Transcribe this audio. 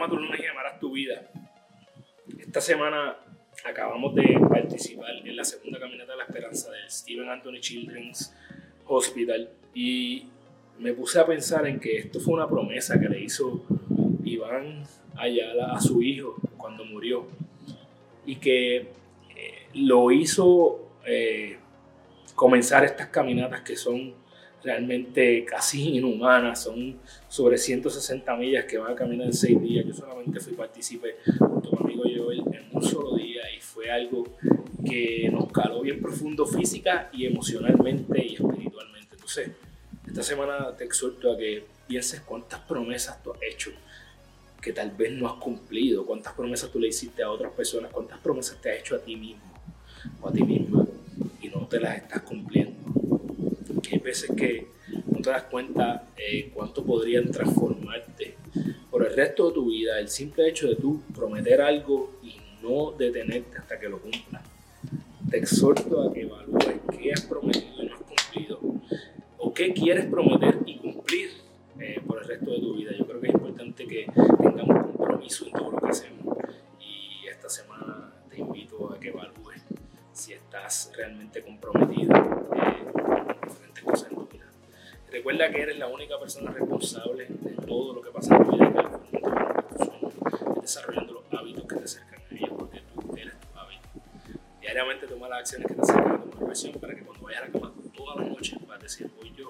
Transforma tu lunes y amarás tu vida. Esta semana acabamos de participar en la segunda caminata de la esperanza del Stephen Anthony Children's Hospital y me puse a pensar en que esto fue una promesa que le hizo Iván Ayala a su hijo cuando murió y que eh, lo hizo eh, comenzar estas caminatas que son realmente casi inhumanas, son sobre 160 millas que van a caminar en 6 días. Yo solamente fui partícipe junto mi amigo Joel en un solo día y fue algo que nos caló bien profundo física y emocionalmente y espiritualmente. Entonces, esta semana te exhorto a que pienses cuántas promesas tú has hecho que tal vez no has cumplido, cuántas promesas tú le hiciste a otras personas, cuántas promesas te has hecho a ti mismo o a ti misma y no te las estás cumpliendo hay veces que no te das cuenta eh, cuánto podrían transformarte por el resto de tu vida el simple hecho de tú prometer algo y no detenerte hasta que lo cumplas. Te exhorto a que evalúes qué has prometido y no has cumplido o qué quieres prometer y cumplir eh, por el resto de tu vida. Yo creo que es importante que tengamos compromiso en todo lo que hacemos y esta semana te invito a que evalúes si estás realmente comprometido. Eh, Recuerda que eres la única persona responsable de todo lo que pasa en tu vida, que desarrollando los hábitos que te acercan a ella, porque tú eres tu hábito. Diariamente toma las acciones que te acercan a tu mejor versión para que cuando vayas a la cama todas las noches a decir, hoy yo